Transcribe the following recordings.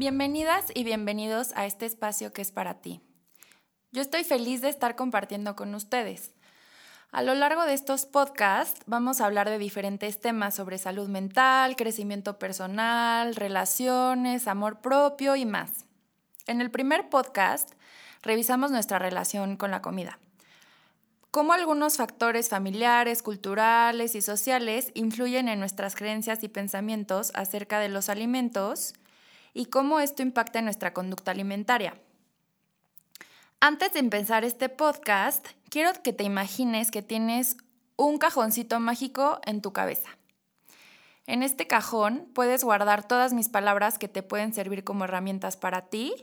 Bienvenidas y bienvenidos a este espacio que es para ti. Yo estoy feliz de estar compartiendo con ustedes. A lo largo de estos podcasts vamos a hablar de diferentes temas sobre salud mental, crecimiento personal, relaciones, amor propio y más. En el primer podcast revisamos nuestra relación con la comida. Cómo algunos factores familiares, culturales y sociales influyen en nuestras creencias y pensamientos acerca de los alimentos y cómo esto impacta en nuestra conducta alimentaria. Antes de empezar este podcast, quiero que te imagines que tienes un cajoncito mágico en tu cabeza. En este cajón puedes guardar todas mis palabras que te pueden servir como herramientas para ti,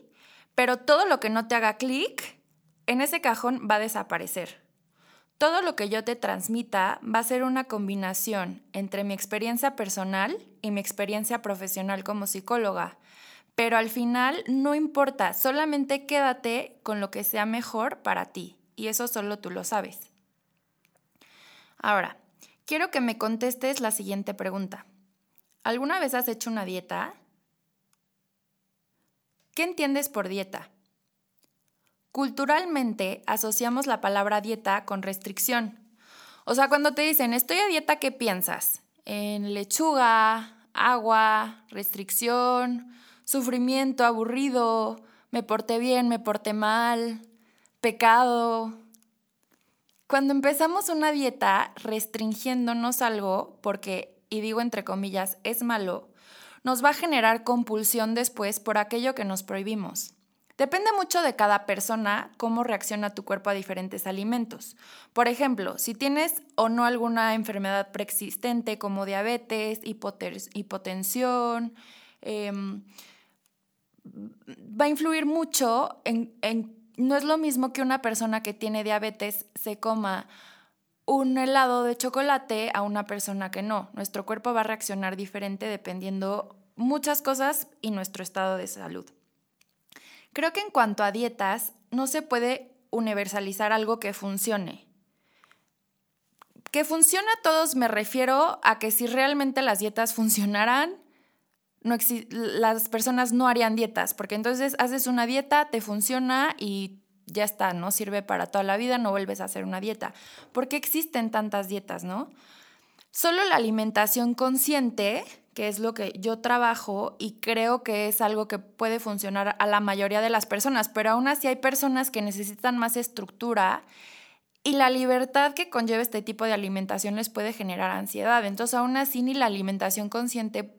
pero todo lo que no te haga clic, en ese cajón va a desaparecer. Todo lo que yo te transmita va a ser una combinación entre mi experiencia personal y mi experiencia profesional como psicóloga, pero al final no importa, solamente quédate con lo que sea mejor para ti y eso solo tú lo sabes. Ahora, quiero que me contestes la siguiente pregunta. ¿Alguna vez has hecho una dieta? ¿Qué entiendes por dieta? Culturalmente asociamos la palabra dieta con restricción. O sea, cuando te dicen estoy a dieta, ¿qué piensas? En lechuga, agua, restricción, sufrimiento, aburrido, me porté bien, me porté mal, pecado. Cuando empezamos una dieta restringiéndonos algo, porque, y digo entre comillas, es malo, nos va a generar compulsión después por aquello que nos prohibimos. Depende mucho de cada persona cómo reacciona tu cuerpo a diferentes alimentos. Por ejemplo, si tienes o no alguna enfermedad preexistente como diabetes, hipotensión, em, va a influir mucho en, no es lo mismo que una persona que tiene diabetes se coma un helado de chocolate a una persona que no. Nuestro cuerpo va a reaccionar diferente dependiendo muchas cosas y nuestro estado de salud. Creo que en cuanto a dietas, no se puede universalizar algo que funcione. Que funcione a todos me refiero a que si realmente las dietas funcionaran, las personas no harían dietas, porque entonces haces una dieta, te funciona y ya está, ¿no? Sirve para toda la vida, no vuelves a hacer una dieta. ¿Por qué existen tantas dietas, no? Solo la alimentación consciente, que es lo que yo trabajo y creo que es algo que puede funcionar a la mayoría de las personas, pero aún así hay personas que necesitan más estructura y la libertad que conlleva este tipo de alimentación les puede generar ansiedad. Entonces, aún así, ni la alimentación consciente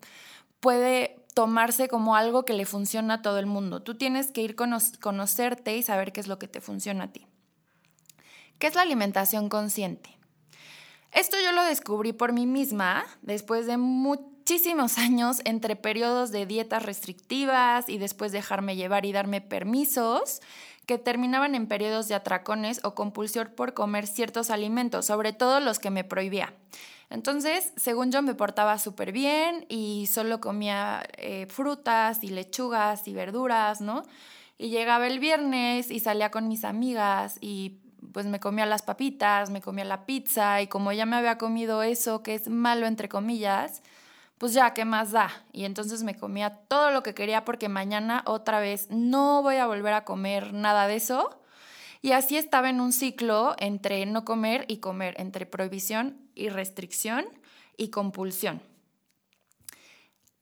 puede tomarse como algo que le funciona a todo el mundo. Tú tienes que ir a conocerte y saber qué es lo que te funciona a ti. ¿Qué es la alimentación consciente? Esto yo lo descubrí por mí misma después de muchísimos años entre periodos de dietas restrictivas y después dejarme llevar y darme permisos que terminaban en periodos de atracones o compulsión por comer ciertos alimentos, sobre todo los que me prohibía. Entonces, según yo me portaba súper bien y solo comía eh, frutas y lechugas y verduras, ¿no? Y llegaba el viernes y salía con mis amigas y pues me comía las papitas, me comía la pizza y como ya me había comido eso que es malo entre comillas, pues ya, ¿qué más da? Y entonces me comía todo lo que quería porque mañana otra vez no voy a volver a comer nada de eso. Y así estaba en un ciclo entre no comer y comer, entre prohibición y restricción y compulsión.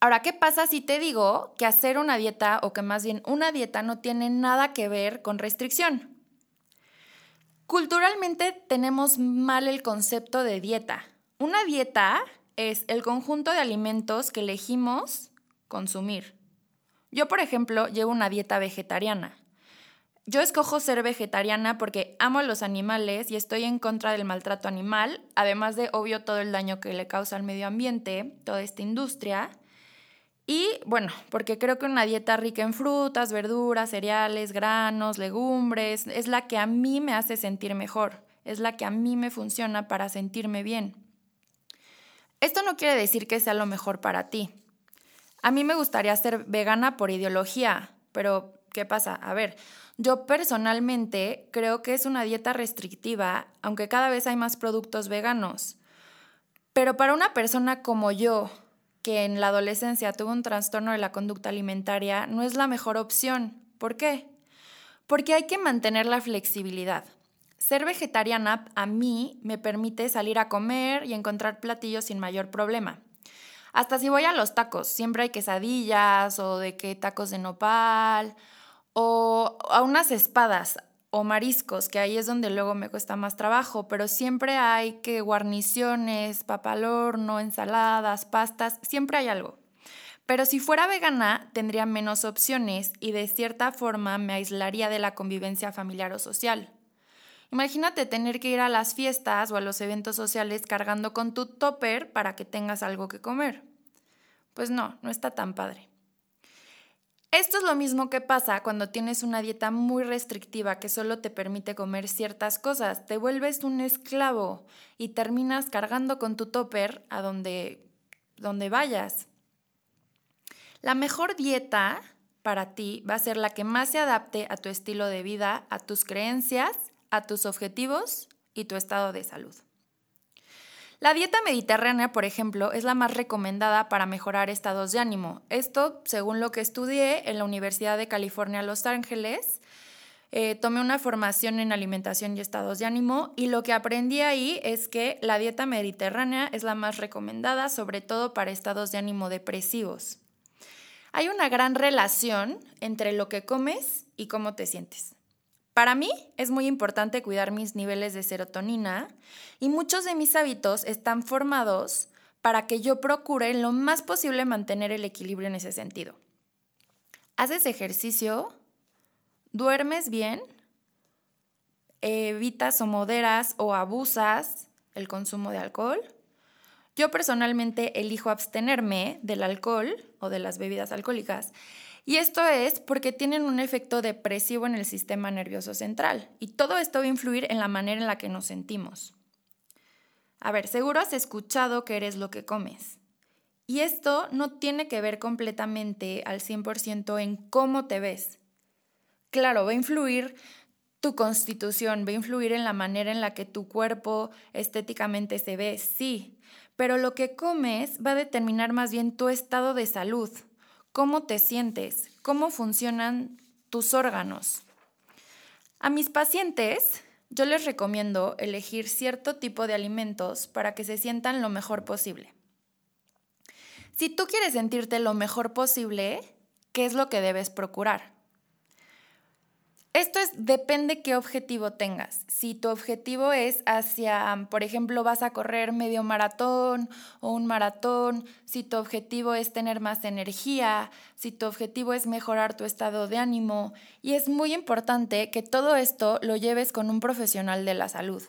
Ahora, ¿qué pasa si te digo que hacer una dieta o que más bien una dieta no tiene nada que ver con restricción? Culturalmente tenemos mal el concepto de dieta. Una dieta es el conjunto de alimentos que elegimos consumir. Yo, por ejemplo, llevo una dieta vegetariana. yo escojo ser vegetariana porque amo a los animales y estoy en contra del maltrato animal, además de obvio todo el daño que le causa al medio ambiente, toda esta industria. Y bueno, porque creo que una dieta rica en frutas, verduras, cereales, granos, legumbres, es la que a mí me hace sentir mejor, es la que a mí me funciona para sentirme bien. Esto no quiere decir que sea lo mejor para ti. A mí me gustaría ser vegana por ideología, pero ¿qué pasa? A ver, yo personalmente creo que es una dieta restrictiva, aunque cada vez hay más productos veganos. Pero para una persona como yo, que en la adolescencia tuvo un trastorno de la conducta alimentaria, no es la mejor opción. ¿Por qué? Porque hay que mantener la flexibilidad. Ser vegetariana a mí me permite salir a comer y encontrar platillos sin mayor problema. Hasta si voy a los tacos, siempre hay quesadillas o de qué tacos de nopal o a unas espadas o mariscos, que ahí es donde luego me cuesta más trabajo, pero siempre hay que guarniciones, papalorno, ensaladas, pastas, siempre hay algo. Pero si fuera vegana, tendría menos opciones y de cierta forma me aislaría de la convivencia familiar o social. Imagínate tener que ir a las fiestas o a los eventos sociales cargando con tu topper para que tengas algo que comer. Pues no, no está tan padre. Esto es lo mismo que pasa cuando tienes una dieta muy restrictiva que solo te permite comer ciertas cosas. Te vuelves un esclavo y terminas cargando con tu topper a donde, donde vayas. La mejor dieta para ti va a ser la que más se adapte a tu estilo de vida, a tus creencias, a tus objetivos y tu estado de salud. La dieta mediterránea, por ejemplo, es la más recomendada para mejorar estados de ánimo. Esto, según lo que estudié en la Universidad de California, Los Ángeles, eh, tomé una formación en alimentación y estados de ánimo y lo que aprendí ahí es que la dieta mediterránea es la más recomendada, sobre todo para estados de ánimo depresivos. Hay una gran relación entre lo que comes y cómo te sientes. Para mí es muy importante cuidar mis niveles de serotonina y muchos de mis hábitos están formados para que yo procure lo más posible mantener el equilibrio en ese sentido. ¿Haces ejercicio? ¿Duermes bien? ¿Evitas o moderas o abusas el consumo de alcohol? Yo personalmente elijo abstenerme del alcohol o de las bebidas alcohólicas y esto es porque tienen un efecto depresivo en el sistema nervioso central. Y todo esto va a influir en la manera en la que nos sentimos. A ver, seguro has escuchado que eres lo que comes. Y esto no tiene que ver completamente al 100% en cómo te ves. Claro, va a influir tu constitución, va a influir en la manera en la que tu cuerpo estéticamente se ve, sí, pero lo que comes va a determinar más bien tu estado de salud, cómo te sientes, cómo funcionan tus órganos. A mis pacientes yo les recomiendo elegir cierto tipo de alimentos para que se sientan lo mejor posible. Si tú quieres sentirte lo mejor posible, ¿qué es lo que debes procurar? Esto es, depende qué objetivo tengas. Si tu objetivo es hacia, por ejemplo, vas a correr medio maratón o un maratón, si tu objetivo es tener más energía, si tu objetivo es mejorar tu estado de ánimo, y es muy importante que todo esto lo lleves con un profesional de la salud,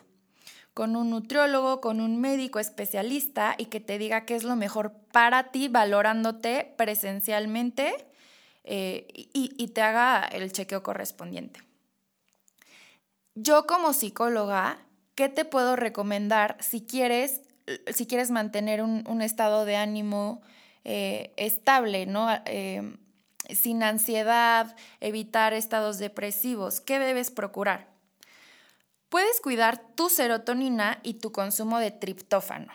con un nutriólogo, con un médico especialista y que te diga qué es lo mejor para ti, valorándote presencialmente eh, y, te haga el chequeo correspondiente. Yo como psicóloga, ¿qué te puedo recomendar si quieres, si quieres mantener un, estado de ánimo eh, estable, ¿no? Eh, sin ansiedad, evitar estados depresivos? ¿Qué debes procurar? Puedes cuidar tu serotonina y tu consumo de triptófano.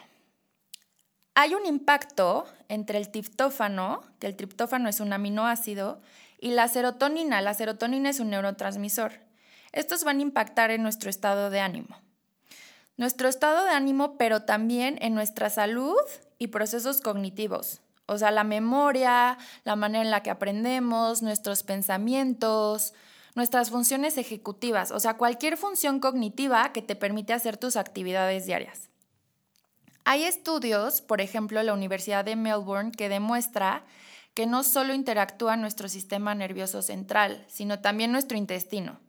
Hay un impacto entre el triptófano, que el triptófano es un aminoácido, y la serotonina. La serotonina es un neurotransmisor. Estos van a impactar en nuestro estado de ánimo. Nuestro estado de ánimo, pero también en nuestra salud y procesos cognitivos. O sea, la memoria, la manera en la que aprendemos, nuestros pensamientos, nuestras funciones ejecutivas, o sea, cualquier función cognitiva que te permite hacer tus actividades diarias. Hay estudios, por ejemplo, la Universidad de Melbourne, que demuestra que no solo interactúa nuestro sistema nervioso central, sino también nuestro intestino.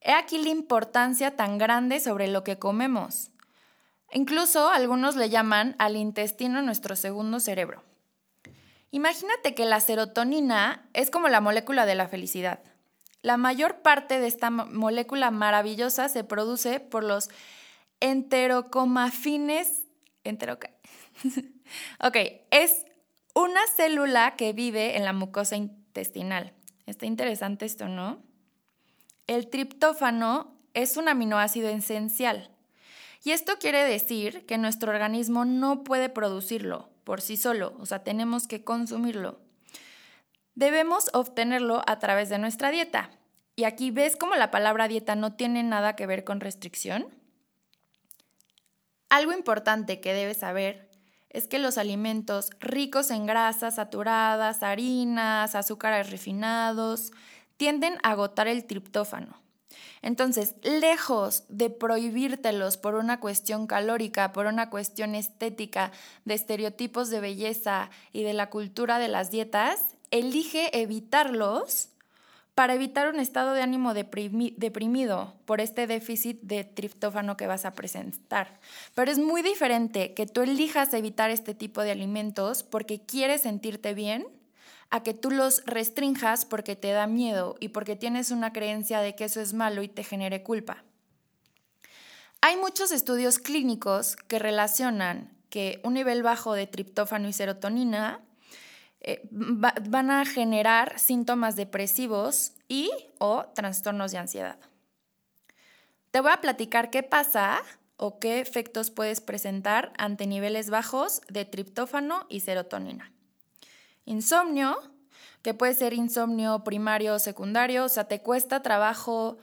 He aquí la importancia tan grande sobre lo que comemos. Incluso algunos le llaman al intestino nuestro segundo cerebro. Imagínate que la serotonina es como la molécula de la felicidad. La mayor parte de esta molécula maravillosa se produce por los enterocomafines. Enteroca ok, es una célula que vive en la mucosa intestinal. Está interesante esto, ¿no? El triptófano es un aminoácido esencial. Y esto quiere decir que nuestro organismo no puede producirlo por sí solo, o sea, tenemos que consumirlo. Debemos obtenerlo a través de nuestra dieta. Y aquí ves cómo la palabra dieta no tiene nada que ver con restricción. Algo importante que debes saber es que los alimentos ricos en grasas saturadas, harinas, azúcares refinados, tienden a agotar el triptófano. Entonces, lejos de prohibírtelos por una cuestión calórica, por una cuestión estética, de estereotipos de belleza y de la cultura de las dietas, elige evitarlos para evitar un estado de ánimo deprimido por este déficit de triptófano que vas a presentar. Pero es muy diferente que tú elijas evitar este tipo de alimentos porque quieres sentirte bien a que tú los restrinjas porque te da miedo y porque tienes una creencia de que eso es malo y te genere culpa. Hay muchos estudios clínicos que relacionan que un nivel bajo de triptófano y serotonina eh, van a generar síntomas depresivos y o trastornos de ansiedad. Te voy a platicar qué pasa o qué efectos puedes presentar ante niveles bajos de triptófano y serotonina. Insomnio, que puede ser insomnio primario o secundario, o sea, te cuesta trabajo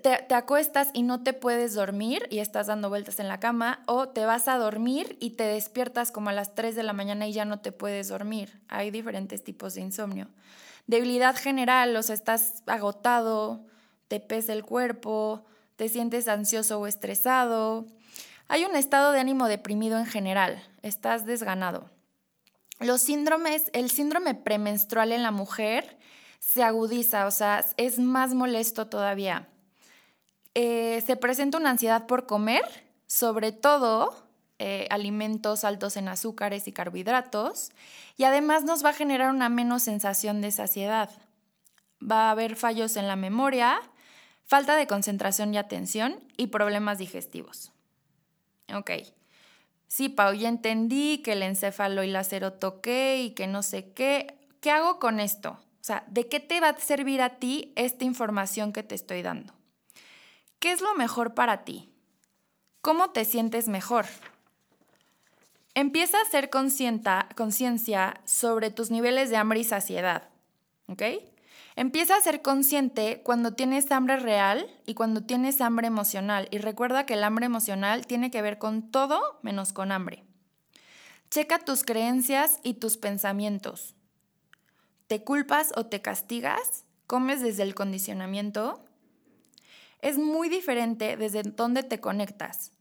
te, acuestas y no te puedes dormir y estás dando vueltas en la cama, o te vas a dormir y te despiertas como a las 3 de la mañana y ya no te puedes dormir. Hay diferentes tipos de insomnio. Debilidad general, o sea, estás agotado, te pesa el cuerpo, te sientes ansioso o estresado. Hay un estado de ánimo deprimido en general, estás desganado. Los síndromes, el síndrome premenstrual en la mujer se agudiza, o sea, es más molesto todavía eh, se presenta una ansiedad por comer, sobre todo eh, alimentos altos en azúcares y carbohidratos, y además nos va a generar una menos sensación de saciedad. Va a haber fallos en la memoria, falta de concentración y atención y problemas digestivos. Ok. Sí, Pau, ya entendí que el encéfalo y la toqué y que no sé qué. ¿Qué hago con esto? O sea, ¿de qué te va a servir a ti esta información que te estoy dando? ¿Qué es lo mejor para ti? ¿Cómo te sientes mejor? Empieza a hacer conciencia sobre tus niveles de hambre y saciedad. ¿Ok? Empieza a ser consciente cuando tienes hambre real y cuando tienes hambre emocional. Y recuerda que el hambre emocional tiene que ver con todo menos con hambre. Checa tus creencias y tus pensamientos. ¿Te culpas o te castigas? ¿Comes desde el condicionamiento? Es muy diferente desde dónde te conectas.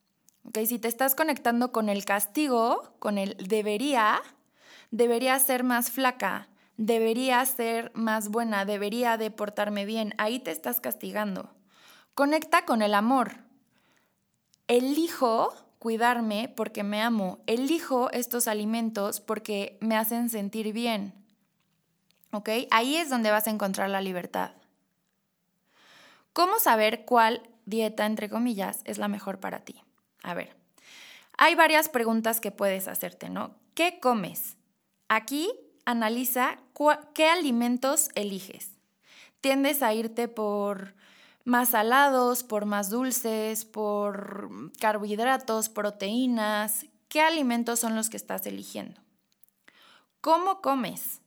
¿Okay? Si te estás conectando con el castigo, con el debería, debería ser más flaca, debería ser más buena, debería de portarme bien, ahí te estás castigando. Conecta con el amor. Elijo cuidarme porque me amo. Elijo estos alimentos porque me hacen sentir bien. ¿Ok? Ahí es donde vas a encontrar la libertad. ¿Cómo saber cuál dieta, entre comillas, es la mejor para ti? A ver, hay varias preguntas que puedes hacerte, ¿no? ¿Qué comes? Aquí analiza qué alimentos eliges. ¿Tiendes a irte por más salados, por más dulces, por carbohidratos, proteínas? ¿Qué alimentos son los que estás eligiendo? ¿Cómo comes?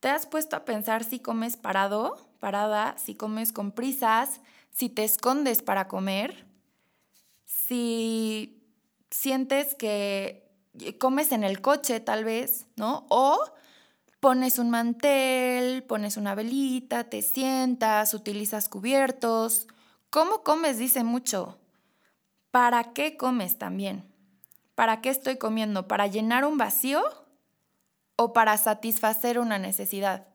¿Te has puesto a pensar si comes parado parada, si comes con prisas, si te escondes para comer, si sientes que comes en el coche tal vez, ¿no? O pones un mantel, pones una velita, te sientas, utilizas cubiertos. ¿Cómo comes? Dice mucho. ¿Para qué comes también? ¿Para qué estoy comiendo? ¿Para llenar un vacío o para satisfacer una necesidad?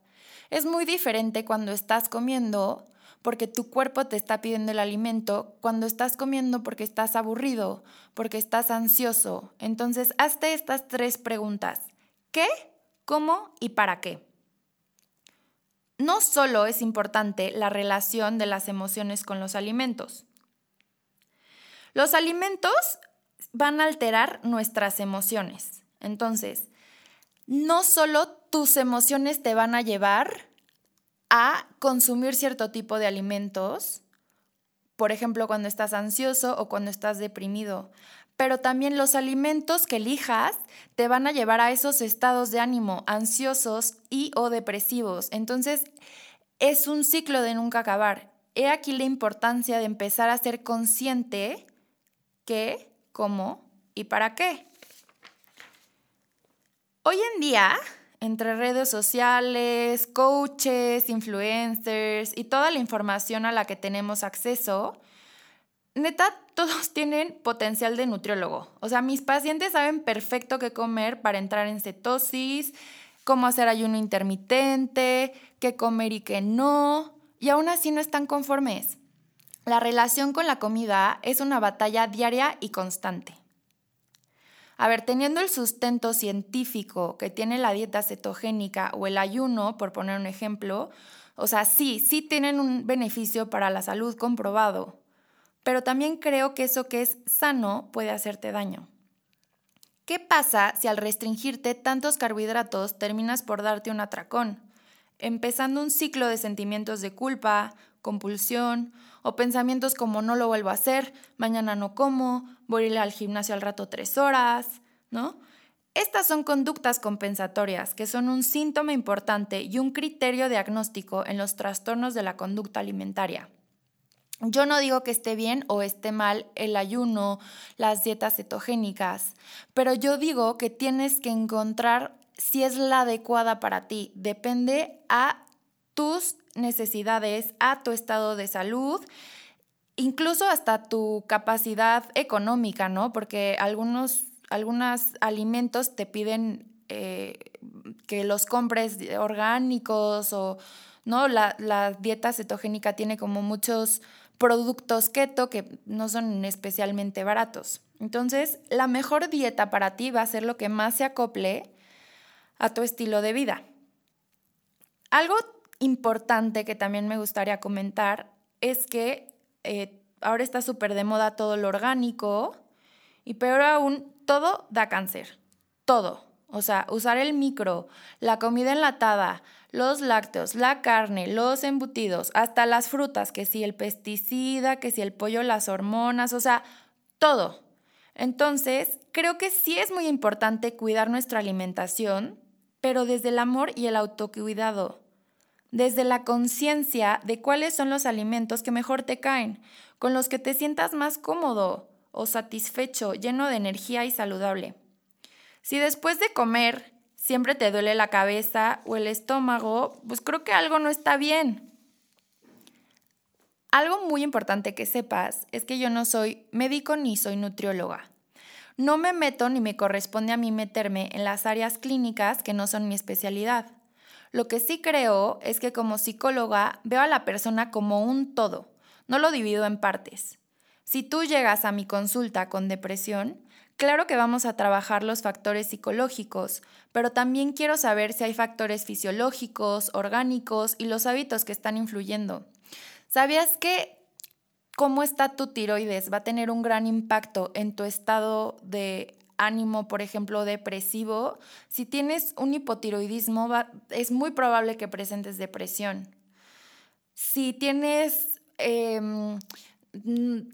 Es muy diferente cuando estás comiendo porque tu cuerpo te está pidiendo el alimento cuando estás comiendo porque estás aburrido, porque estás ansioso. Entonces, hazte estas tres preguntas. ¿Qué? ¿Cómo? ¿Y para qué? No solo es importante la relación de las emociones con los alimentos. Los alimentos van a alterar nuestras emociones. Entonces, no solo tus emociones te van a llevar a consumir cierto tipo de alimentos, por ejemplo, cuando estás ansioso o cuando estás deprimido, pero también los alimentos que elijas te van a llevar a esos estados de ánimo ansiosos y o depresivos. Entonces, es un ciclo de nunca acabar. He aquí la importancia de empezar a ser consciente qué, cómo y para qué. Hoy en día, entre redes sociales, coaches, influencers y toda la información a la que tenemos acceso, neta, todos tienen potencial de nutriólogo. O sea, mis pacientes saben perfecto qué comer para entrar en cetosis, cómo hacer ayuno intermitente, qué comer y qué no, y aún así no están conformes. La relación con la comida es una batalla diaria y constante. A ver, teniendo el sustento científico que tiene la dieta cetogénica o el ayuno, por poner un ejemplo, o sea, sí, sí tienen un beneficio para la salud comprobado, pero también creo que eso que es sano puede hacerte daño. ¿Qué pasa si al restringirte tantos carbohidratos terminas por darte un atracón, empezando un ciclo de sentimientos de culpa, compulsión o pensamientos como no lo vuelvo a hacer, mañana no como, voy a ir al gimnasio al rato tres horas, ¿no? Estas son conductas compensatorias, que son un síntoma importante y un criterio diagnóstico en los trastornos de la conducta alimentaria. Yo no digo que esté bien o esté mal el ayuno, las dietas cetogénicas, pero yo digo que tienes que encontrar si es la adecuada para ti. Depende a tus necesidades, a tu estado de salud, incluso hasta tu capacidad económica, ¿no? Porque algunos, algunos alimentos te piden eh, que los compres orgánicos o, ¿no? La, la dieta cetogénica tiene como muchos productos keto que no son especialmente baratos. Entonces, la mejor dieta para ti va a ser lo que más se acople a tu estilo de vida. Algo importante que también me gustaría comentar es que eh, ahora está súper de moda todo lo orgánico y peor aún, todo da cáncer. Todo. O sea, usar el micro, la comida enlatada, los lácteos, la carne, los embutidos, hasta las frutas, que si el pesticida, que si el pollo, las hormonas, o sea, todo. Entonces, creo que sí es muy importante cuidar nuestra alimentación, pero desde el amor y el autocuidado desde la conciencia de cuáles son los alimentos que mejor te caen, con los que te sientas más cómodo o satisfecho, lleno de energía y saludable. Si después de comer siempre te duele la cabeza o el estómago, pues creo que algo no está bien. Algo muy importante que sepas es que yo no soy médico ni soy nutrióloga. No me meto ni me corresponde a mí meterme en las áreas clínicas que no son mi especialidad. Lo que sí creo es que como psicóloga veo a la persona como un todo, no lo divido en partes. Si tú llegas a mi consulta con depresión, claro que vamos a trabajar los factores psicológicos, pero también quiero saber si hay factores fisiológicos, orgánicos y los hábitos que están influyendo. ¿Sabías que cómo está tu tiroides va a tener un gran impacto en tu estado de ánimo, por ejemplo, depresivo, si tienes un hipotiroidismo, es muy probable que presentes depresión. Si tienes, em,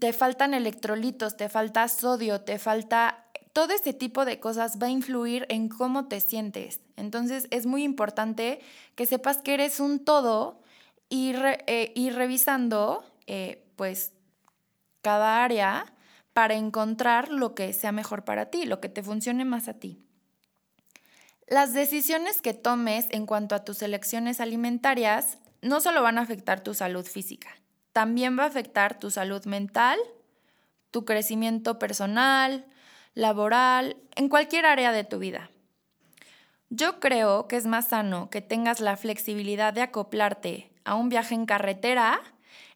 te faltan electrolitos, te falta sodio, te falta... Todo este tipo de cosas va a influir en cómo te sientes. Entonces es muy importante que sepas que eres un todo y, eh, revisando eh, pues cada área para encontrar lo que sea mejor para ti, lo que te funcione más a ti. Las decisiones que tomes en cuanto a tus elecciones alimentarias no solo van a afectar tu salud física, también va a afectar tu salud mental, tu crecimiento personal, laboral, en cualquier área de tu vida. Yo creo que es más sano que tengas la flexibilidad de acoplarte a un viaje en carretera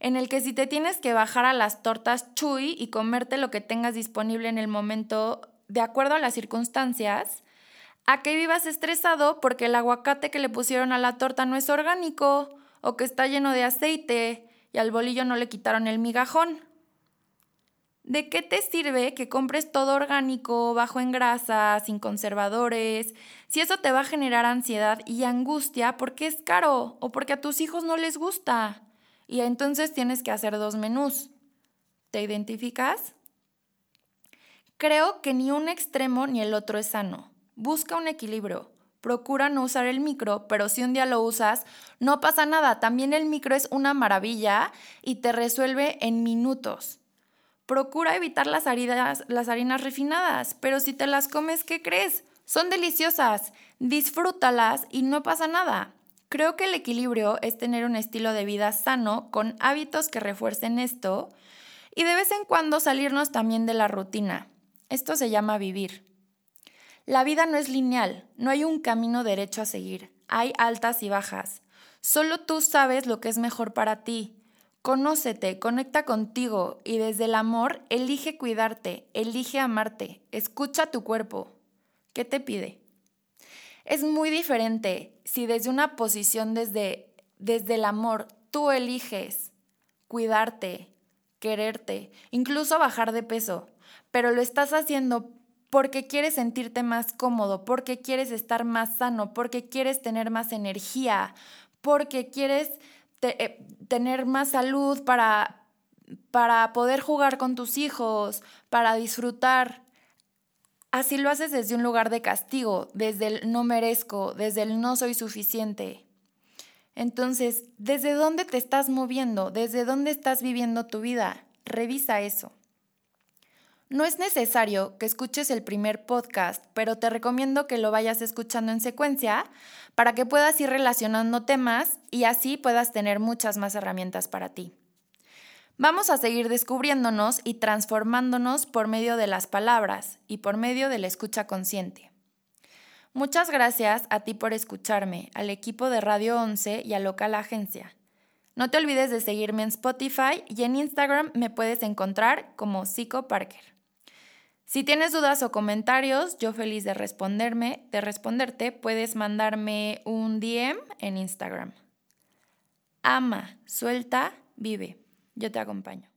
en el que si te tienes que bajar a las tortas chuy y comerte lo que tengas disponible en el momento de acuerdo a las circunstancias, a que vivas estresado porque el aguacate que le pusieron a la torta no es orgánico o que está lleno de aceite y al bolillo no le quitaron el migajón. ¿De qué te sirve que compres todo orgánico, bajo en grasa, sin conservadores, si eso te va a generar ansiedad y angustia porque es caro o porque a tus hijos no les gusta? Y entonces tienes que hacer dos menús. ¿Te identificas? Creo que ni un extremo ni el otro es sano. Busca un equilibrio. Procura no usar el micro, pero si un día lo usas, no pasa nada. También el micro es una maravilla y te resuelve en minutos. Procura evitar las harinas, las harinas refinadas, pero si te las comes, ¿qué crees? Son deliciosas. Disfrútalas y no pasa nada. Creo que el equilibrio es tener un estilo de vida sano con hábitos que refuercen esto y de vez en cuando salirnos también de la rutina. Esto se llama vivir. La vida no es lineal, no hay un camino derecho a seguir, hay altas y bajas. Solo tú sabes lo que es mejor para ti. Conócete, conecta contigo y desde el amor elige cuidarte, elige amarte, escucha tu cuerpo. ¿Qué te pide? Es muy diferente si desde una posición desde, desde el amor tú eliges cuidarte, quererte, incluso bajar de peso, pero lo estás haciendo porque quieres sentirte más cómodo, porque quieres estar más sano, porque quieres tener más energía, porque quieres eh, tener más salud para, para poder jugar con tus hijos, para disfrutar. Así lo haces desde un lugar de castigo, desde el no merezco, desde el no soy suficiente. Entonces, ¿desde dónde te estás moviendo? ¿Desde dónde estás viviendo tu vida? Revisa eso. No es necesario que escuches el primer podcast, pero te recomiendo que lo vayas escuchando en secuencia para que puedas ir relacionando temas y así puedas tener muchas más herramientas para ti. Vamos a seguir descubriéndonos y transformándonos por medio de las palabras y por medio de la escucha consciente. Muchas gracias a ti por escucharme, al equipo de Radio 11 y a Local Agencia. No te olvides de seguirme en Spotify y en Instagram me puedes encontrar como Psico Parker. Si tienes dudas o comentarios, yo feliz de responderme, de responderte, puedes mandarme un DM en Instagram. Ama, suelta, vive. Yo te acompaño.